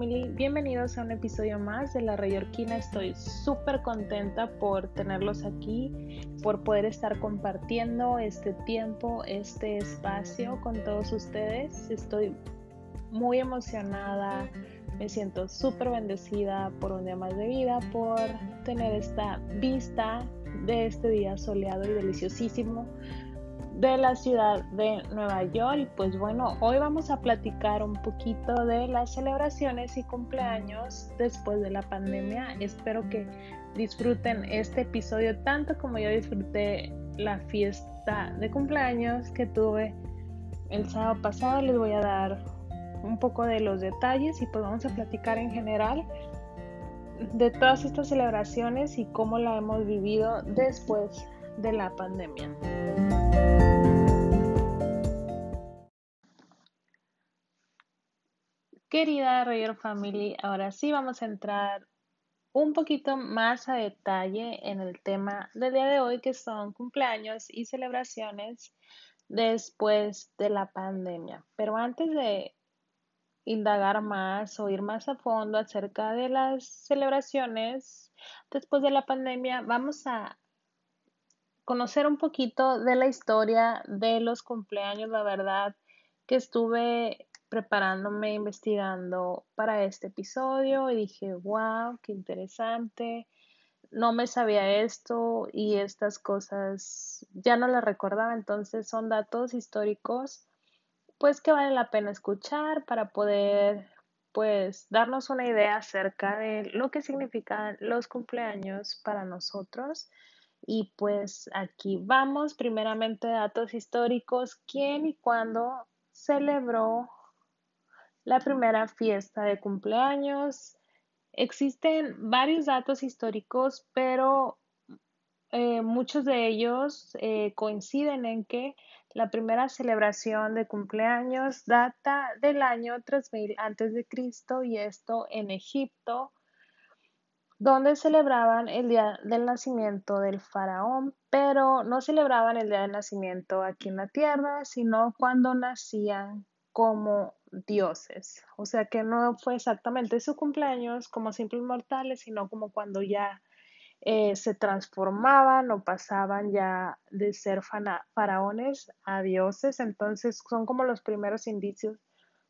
Bienvenidos a un episodio más de La Rayorquina. Estoy súper contenta por tenerlos aquí, por poder estar compartiendo este tiempo, este espacio con todos ustedes. Estoy muy emocionada, me siento súper bendecida por un día más de vida, por tener esta vista de este día soleado y deliciosísimo de la ciudad de Nueva York. Y pues bueno, hoy vamos a platicar un poquito de las celebraciones y cumpleaños después de la pandemia. Espero que disfruten este episodio tanto como yo disfruté la fiesta de cumpleaños que tuve el sábado pasado. Les voy a dar un poco de los detalles y pues vamos a platicar en general de todas estas celebraciones y cómo la hemos vivido después de la pandemia. Querida Roger Family, ahora sí vamos a entrar un poquito más a detalle en el tema del día de hoy que son cumpleaños y celebraciones después de la pandemia. Pero antes de indagar más o ir más a fondo acerca de las celebraciones después de la pandemia, vamos a conocer un poquito de la historia de los cumpleaños, la verdad que estuve preparándome, investigando para este episodio y dije, wow, qué interesante. No me sabía esto y estas cosas ya no las recordaba, entonces son datos históricos pues que vale la pena escuchar para poder pues darnos una idea acerca de lo que significan los cumpleaños para nosotros. Y pues aquí vamos, primeramente datos históricos, quién y cuándo celebró la primera fiesta de cumpleaños. Existen varios datos históricos, pero eh, muchos de ellos eh, coinciden en que la primera celebración de cumpleaños data del año 3000 a.C. y esto en Egipto, donde celebraban el día del nacimiento del faraón, pero no celebraban el día del nacimiento aquí en la tierra, sino cuando nacían como dioses. O sea que no fue exactamente su cumpleaños como simples mortales, sino como cuando ya eh, se transformaban o pasaban ya de ser faraones a dioses. Entonces son como los primeros indicios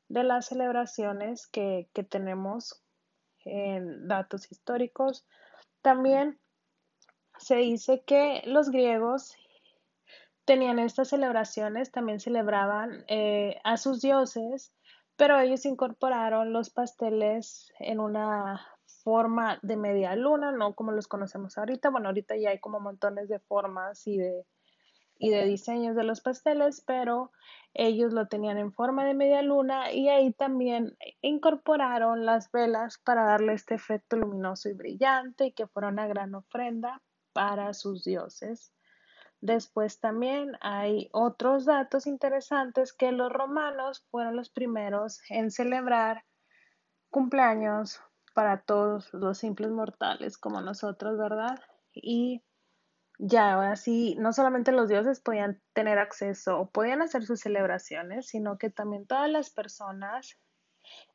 de las celebraciones que, que tenemos en datos históricos. También se dice que los griegos tenían estas celebraciones, también celebraban eh, a sus dioses, pero ellos incorporaron los pasteles en una forma de media luna, no como los conocemos ahorita. Bueno, ahorita ya hay como montones de formas y de, y de diseños de los pasteles, pero ellos lo tenían en forma de media luna y ahí también incorporaron las velas para darle este efecto luminoso y brillante y que fuera una gran ofrenda para sus dioses. Después también hay otros datos interesantes que los romanos fueron los primeros en celebrar cumpleaños para todos los simples mortales como nosotros, ¿verdad? Y ya ahora sí, no solamente los dioses podían tener acceso o podían hacer sus celebraciones, sino que también todas las personas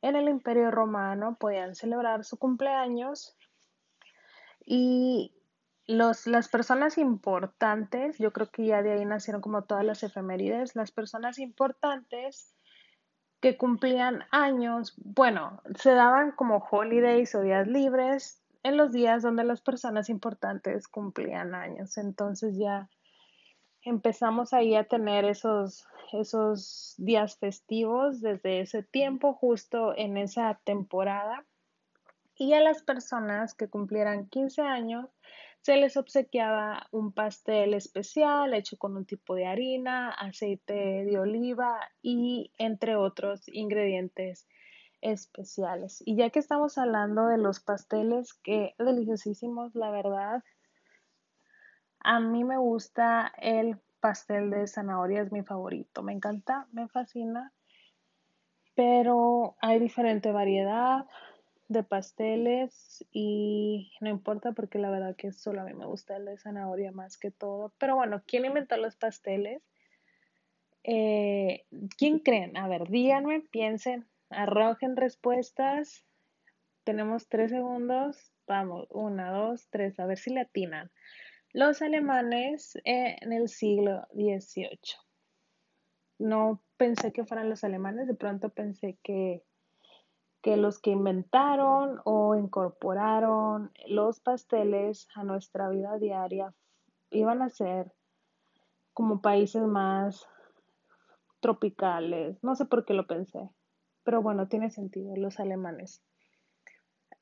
en el imperio romano podían celebrar su cumpleaños y los, las personas importantes, yo creo que ya de ahí nacieron como todas las efemérides, las personas importantes que cumplían años, bueno, se daban como holidays o días libres en los días donde las personas importantes cumplían años. Entonces ya empezamos ahí a tener esos, esos días festivos desde ese tiempo, justo en esa temporada. Y a las personas que cumplieran 15 años, se les obsequiaba un pastel especial hecho con un tipo de harina, aceite de oliva y entre otros ingredientes especiales. Y ya que estamos hablando de los pasteles, que deliciosísimos, la verdad. A mí me gusta el pastel de zanahoria, es mi favorito. Me encanta, me fascina. Pero hay diferente variedad de pasteles y no importa porque la verdad que solo a mí me gusta el de zanahoria más que todo. Pero bueno, ¿quién inventó los pasteles? Eh, ¿Quién creen? A ver, díganme, piensen, arrojen respuestas tenemos tres segundos. Vamos, una, dos, tres, a ver si le atinan. Los alemanes en el siglo XVIII. No pensé que fueran los alemanes, de pronto pensé que, que los que inventaron o incorporaron los pasteles a nuestra vida diaria iban a ser como países más tropicales. No sé por qué lo pensé, pero bueno, tiene sentido, los alemanes.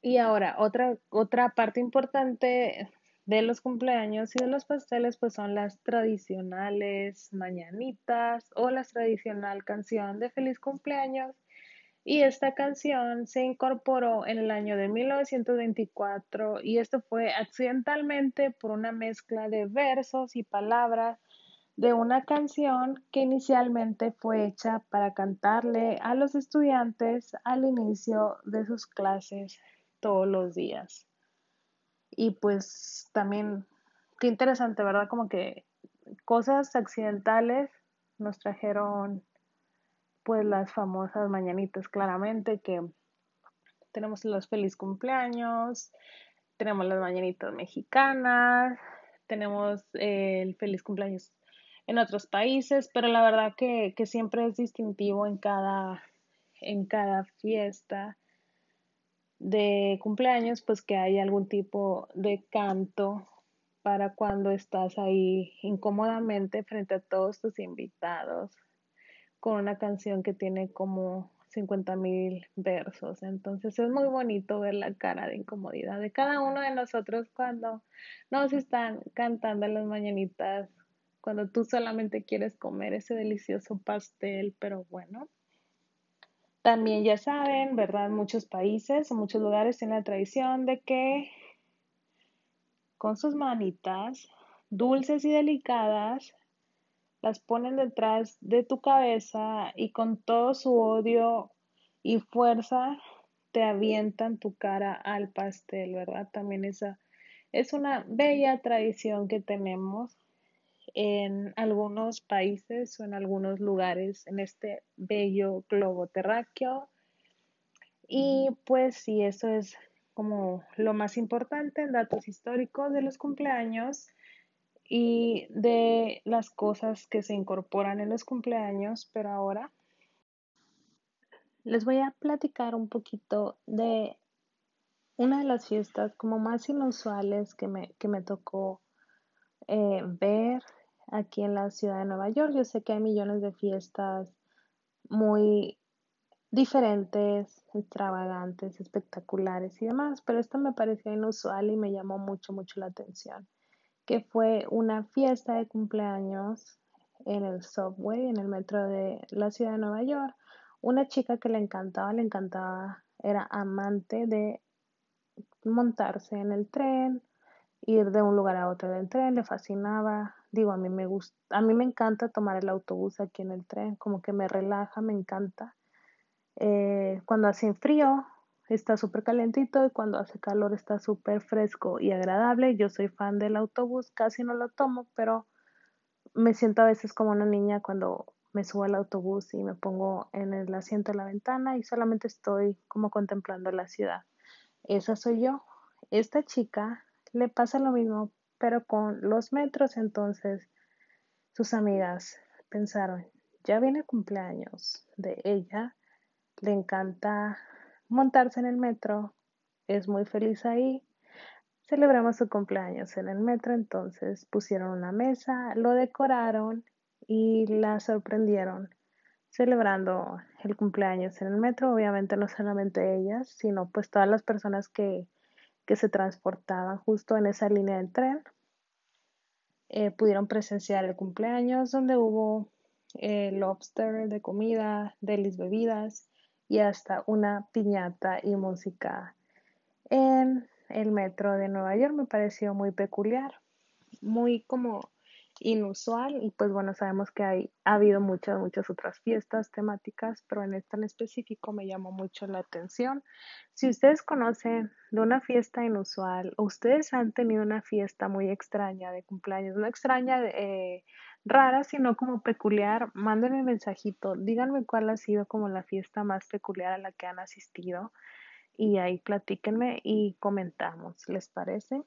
Y ahora, otra, otra parte importante de los cumpleaños y de los pasteles, pues son las tradicionales mañanitas o la tradicional canción de feliz cumpleaños. Y esta canción se incorporó en el año de 1924 y esto fue accidentalmente por una mezcla de versos y palabras de una canción que inicialmente fue hecha para cantarle a los estudiantes al inicio de sus clases todos los días. Y pues también, qué interesante, ¿verdad? Como que cosas accidentales nos trajeron pues las famosas mañanitas claramente que tenemos los feliz cumpleaños, tenemos las mañanitas mexicanas, tenemos el feliz cumpleaños en otros países, pero la verdad que, que siempre es distintivo en cada, en cada fiesta de cumpleaños, pues que hay algún tipo de canto para cuando estás ahí incómodamente frente a todos tus invitados con una canción que tiene como 50 mil versos. Entonces es muy bonito ver la cara de incomodidad de cada uno de nosotros cuando nos están cantando las mañanitas, cuando tú solamente quieres comer ese delicioso pastel, pero bueno. También ya saben, ¿verdad? Muchos países o muchos lugares tienen la tradición de que con sus manitas dulces y delicadas las ponen detrás de tu cabeza y con todo su odio y fuerza te avientan tu cara al pastel, ¿verdad? También esa es una bella tradición que tenemos en algunos países o en algunos lugares en este bello globo terráqueo. Y pues sí, eso es como lo más importante en datos históricos de los cumpleaños y de las cosas que se incorporan en los cumpleaños, pero ahora les voy a platicar un poquito de una de las fiestas como más inusuales que me, que me tocó eh, ver aquí en la ciudad de Nueva York. Yo sé que hay millones de fiestas muy diferentes, extravagantes, espectaculares y demás, pero esta me pareció inusual y me llamó mucho, mucho la atención, que fue una fiesta de cumpleaños en el subway, en el metro de la ciudad de Nueva York. Una chica que le encantaba, le encantaba, era amante de montarse en el tren, ir de un lugar a otro del tren, le fascinaba. Digo, a mí me gusta, a mí me encanta tomar el autobús aquí en el tren, como que me relaja, me encanta. Eh, cuando hace frío está súper calentito y cuando hace calor está súper fresco y agradable. Yo soy fan del autobús, casi no lo tomo, pero me siento a veces como una niña cuando me subo al autobús y me pongo en el asiento de la ventana y solamente estoy como contemplando la ciudad. Esa soy yo. Esta chica le pasa lo mismo, pero con los metros entonces sus amigas pensaron, ya viene cumpleaños de ella, le encanta montarse en el metro, es muy feliz ahí, celebramos su cumpleaños en el metro, entonces pusieron una mesa, lo decoraron y la sorprendieron celebrando el cumpleaños en el metro, obviamente no solamente ellas, sino pues todas las personas que que se transportaban justo en esa línea del tren. Eh, pudieron presenciar el cumpleaños donde hubo eh, lobster de comida, delis bebidas y hasta una piñata y música en el metro de Nueva York. Me pareció muy peculiar, muy como inusual y pues bueno, sabemos que hay, ha habido muchas, muchas otras fiestas temáticas, pero en esta en específico me llamó mucho la atención. Si ustedes conocen de una fiesta inusual ustedes han tenido una fiesta muy extraña de cumpleaños, no extraña, eh, rara, sino como peculiar, mándenme un mensajito, díganme cuál ha sido como la fiesta más peculiar a la que han asistido y ahí platíquenme y comentamos, ¿les parece?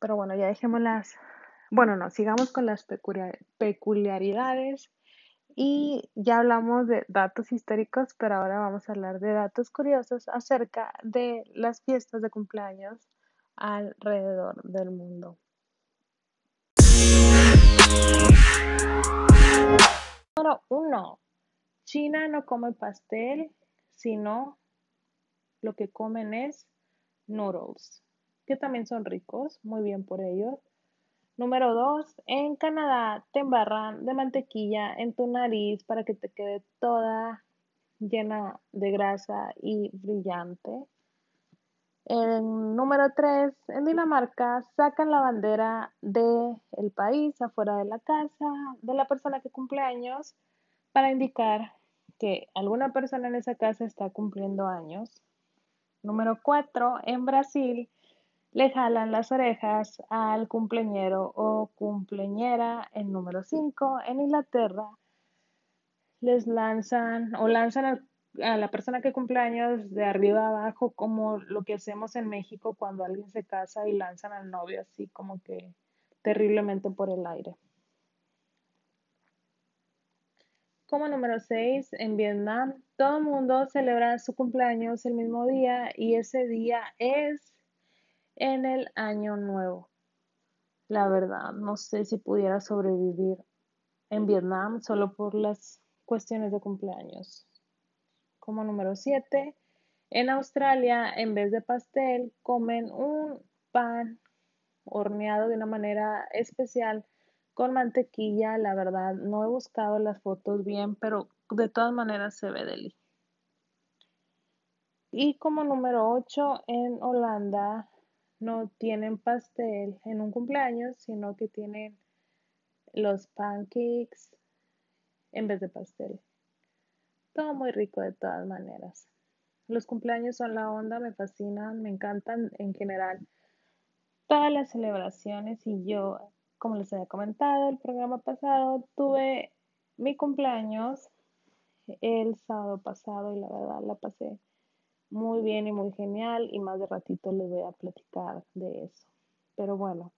Pero bueno, ya dejemos las, bueno, no, sigamos con las peculiaridades y ya hablamos de datos históricos, pero ahora vamos a hablar de datos curiosos acerca de las fiestas de cumpleaños alrededor del mundo. Número uno, China no come pastel, sino lo que comen es noodles, que también son ricos, muy bien por ellos. Número dos, en Canadá te embarran de mantequilla en tu nariz para que te quede toda llena de grasa y brillante. En número 3, en Dinamarca sacan la bandera del el país afuera de la casa de la persona que cumple años para indicar que alguna persona en esa casa está cumpliendo años. Número 4, en Brasil le jalan las orejas al cumpleañero o cumpleañera. En número 5, en Inglaterra les lanzan o lanzan al a la persona que cumple años de arriba abajo, como lo que hacemos en México cuando alguien se casa y lanzan al novio así como que terriblemente por el aire. Como número 6, en Vietnam, todo el mundo celebra su cumpleaños el mismo día y ese día es en el año nuevo. La verdad, no sé si pudiera sobrevivir en Vietnam solo por las cuestiones de cumpleaños. Como número 7, en Australia, en vez de pastel, comen un pan horneado de una manera especial con mantequilla. La verdad, no he buscado las fotos bien, pero de todas maneras se ve deli. Y como número 8, en Holanda no tienen pastel en un cumpleaños, sino que tienen los pancakes en vez de pastel. Todo muy rico de todas maneras. Los cumpleaños son la onda, me fascinan, me encantan en general. Todas las celebraciones y yo, como les había comentado el programa pasado, tuve mi cumpleaños el sábado pasado y la verdad la pasé muy bien y muy genial y más de ratito les voy a platicar de eso. Pero bueno,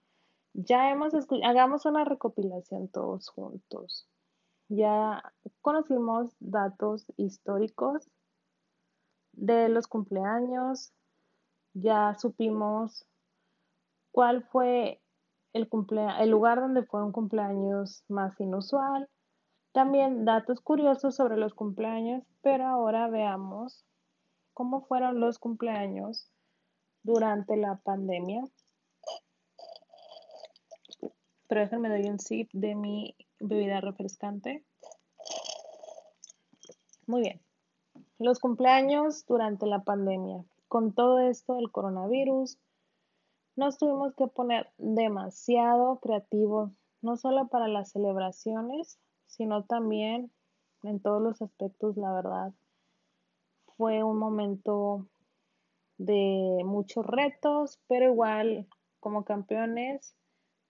ya hemos hagamos una recopilación todos juntos. Ya conocimos datos históricos de los cumpleaños, ya supimos cuál fue el, el lugar donde fue un cumpleaños más inusual, también datos curiosos sobre los cumpleaños, pero ahora veamos cómo fueron los cumpleaños durante la pandemia. Pero déjenme doy un sip de mi bebida refrescante. Muy bien. Los cumpleaños durante la pandemia. Con todo esto del coronavirus, nos tuvimos que poner demasiado creativos, no solo para las celebraciones, sino también en todos los aspectos, la verdad. Fue un momento de muchos retos, pero igual como campeones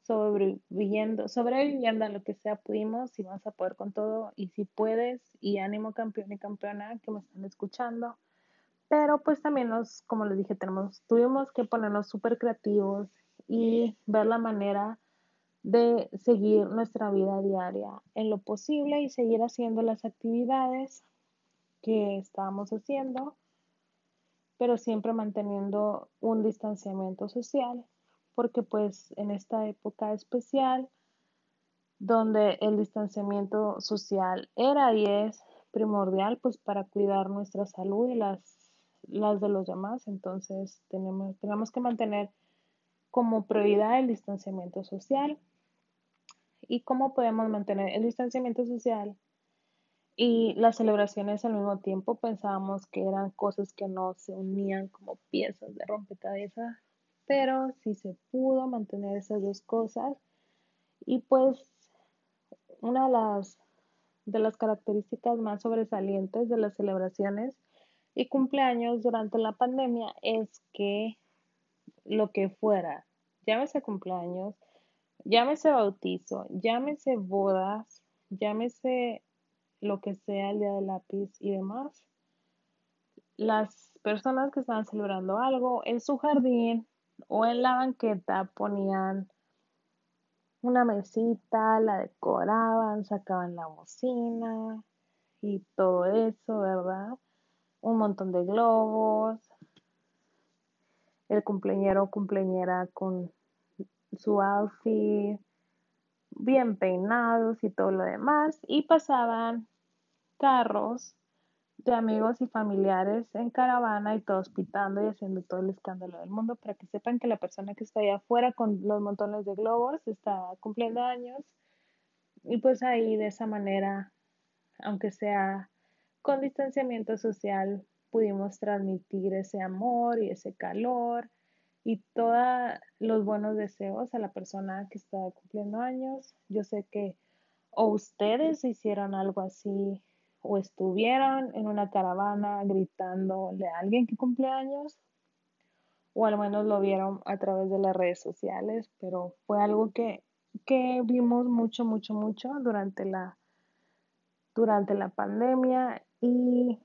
sobreviviendo, sobreviviendo a lo que sea pudimos y vamos a poder con todo y si puedes y ánimo campeón y campeona que me están escuchando. Pero pues también nos, como les dije, tenemos, tuvimos que ponernos súper creativos y ver la manera de seguir nuestra vida diaria en lo posible y seguir haciendo las actividades que estábamos haciendo, pero siempre manteniendo un distanciamiento social porque pues en esta época especial donde el distanciamiento social era y es primordial pues para cuidar nuestra salud y las, las de los demás, entonces tenemos, tenemos que mantener como prioridad el distanciamiento social. ¿Y cómo podemos mantener el distanciamiento social y las celebraciones al mismo tiempo? Pensábamos que eran cosas que no se unían como piezas de rompecabezas, pero sí se pudo mantener esas dos cosas. Y pues una de las, características más sobresalientes de las celebraciones y cumpleaños durante la pandemia es que lo que fuera, llámese cumpleaños, llámese bautizo, llámese bodas, llámese lo que sea el día del lápiz y demás, las personas que estaban celebrando algo en su jardín o en la banqueta ponían una mesita, la decoraban, sacaban la bocina y todo eso, ¿verdad? Un montón de globos, el cumpleañero o cumpleañera con su outfit, bien peinados y todo lo demás, y pasaban carros de amigos y familiares en caravana y todos pitando y haciendo todo el escándalo del mundo para que sepan que la persona que está allá afuera con los montones de globos está cumpliendo años y pues ahí de esa manera, aunque sea con distanciamiento social, pudimos transmitir ese amor y ese calor y todos los buenos deseos a la persona que está cumpliendo años. Yo sé que o ustedes hicieron algo así o estuvieron en una caravana gritándole a alguien que cumple años o al menos lo vieron a través de las redes sociales, pero fue algo que, que vimos mucho, mucho, mucho durante la, durante la pandemia. Y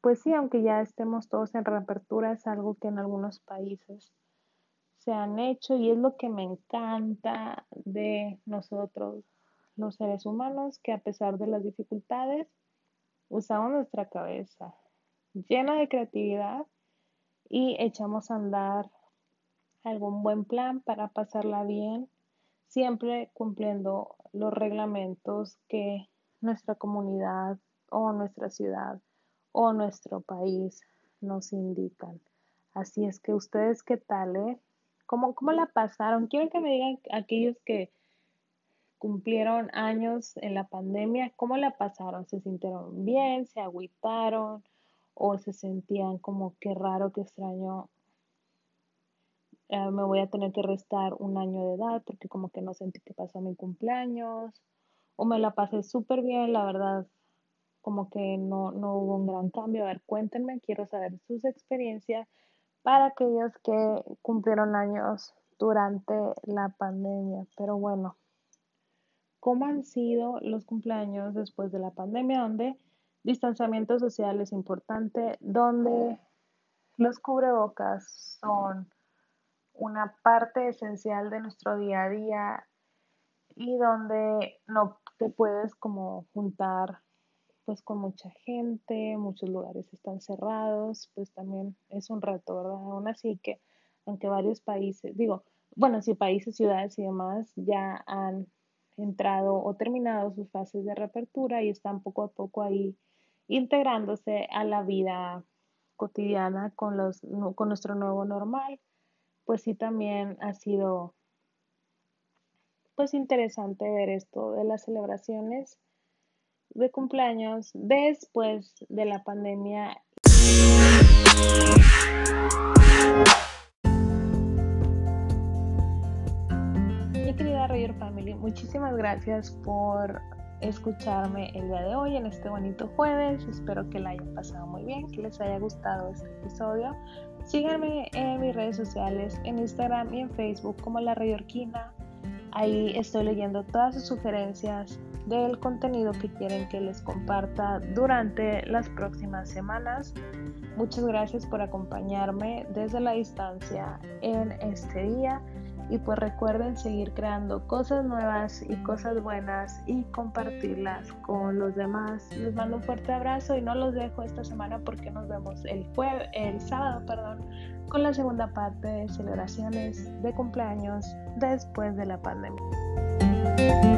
pues sí, aunque ya estemos todos en reapertura, es algo que en algunos países se han hecho y es lo que me encanta de nosotros, los seres humanos, que a pesar de las dificultades, usamos nuestra cabeza llena de creatividad y echamos a andar algún buen plan para pasarla bien, siempre cumpliendo los reglamentos que nuestra comunidad o nuestra ciudad o nuestro país nos indican. Así es que ustedes, ¿qué tal? Eh? ¿Cómo, ¿Cómo la pasaron? Quiero que me digan aquellos que cumplieron años en la pandemia, ¿cómo la pasaron? ¿Se sintieron bien? ¿Se agüitaron? ¿O se sentían como qué raro, qué extraño? Eh, me voy a tener que restar un año de edad porque como que no sentí que pasó mi cumpleaños. O me la pasé súper bien, la verdad, como que no, no hubo un gran cambio. A ver, cuéntenme, quiero saber sus experiencias para aquellos que cumplieron años durante la pandemia. Pero bueno, ¿cómo han sido los cumpleaños después de la pandemia? Donde distanciamiento social es importante, donde los cubrebocas son una parte esencial de nuestro día a día y donde no te puedes como juntar pues con mucha gente, muchos lugares están cerrados, pues también es un reto, ¿verdad? Aún así que, aunque varios países, digo, bueno, si países, ciudades y demás ya han entrado o terminado sus fases de reapertura y están poco a poco ahí integrándose a la vida cotidiana con, los, con nuestro nuevo normal, pues sí también ha sido pues interesante ver esto de las celebraciones de cumpleaños después de la pandemia. Mi querida Roger Family, muchísimas gracias por escucharme el día de hoy en este bonito jueves. Espero que la hayan pasado muy bien, que les haya gustado este episodio. Síganme en mis redes sociales, en Instagram y en Facebook como La Rayorquina. Ahí estoy leyendo todas sus sugerencias del contenido que quieren que les comparta durante las próximas semanas. Muchas gracias por acompañarme desde la distancia en este día y pues recuerden seguir creando cosas nuevas y cosas buenas y compartirlas con los demás. Les mando un fuerte abrazo y no los dejo esta semana porque nos vemos el jueves, el sábado, perdón, con la segunda parte de celebraciones de cumpleaños después de la pandemia.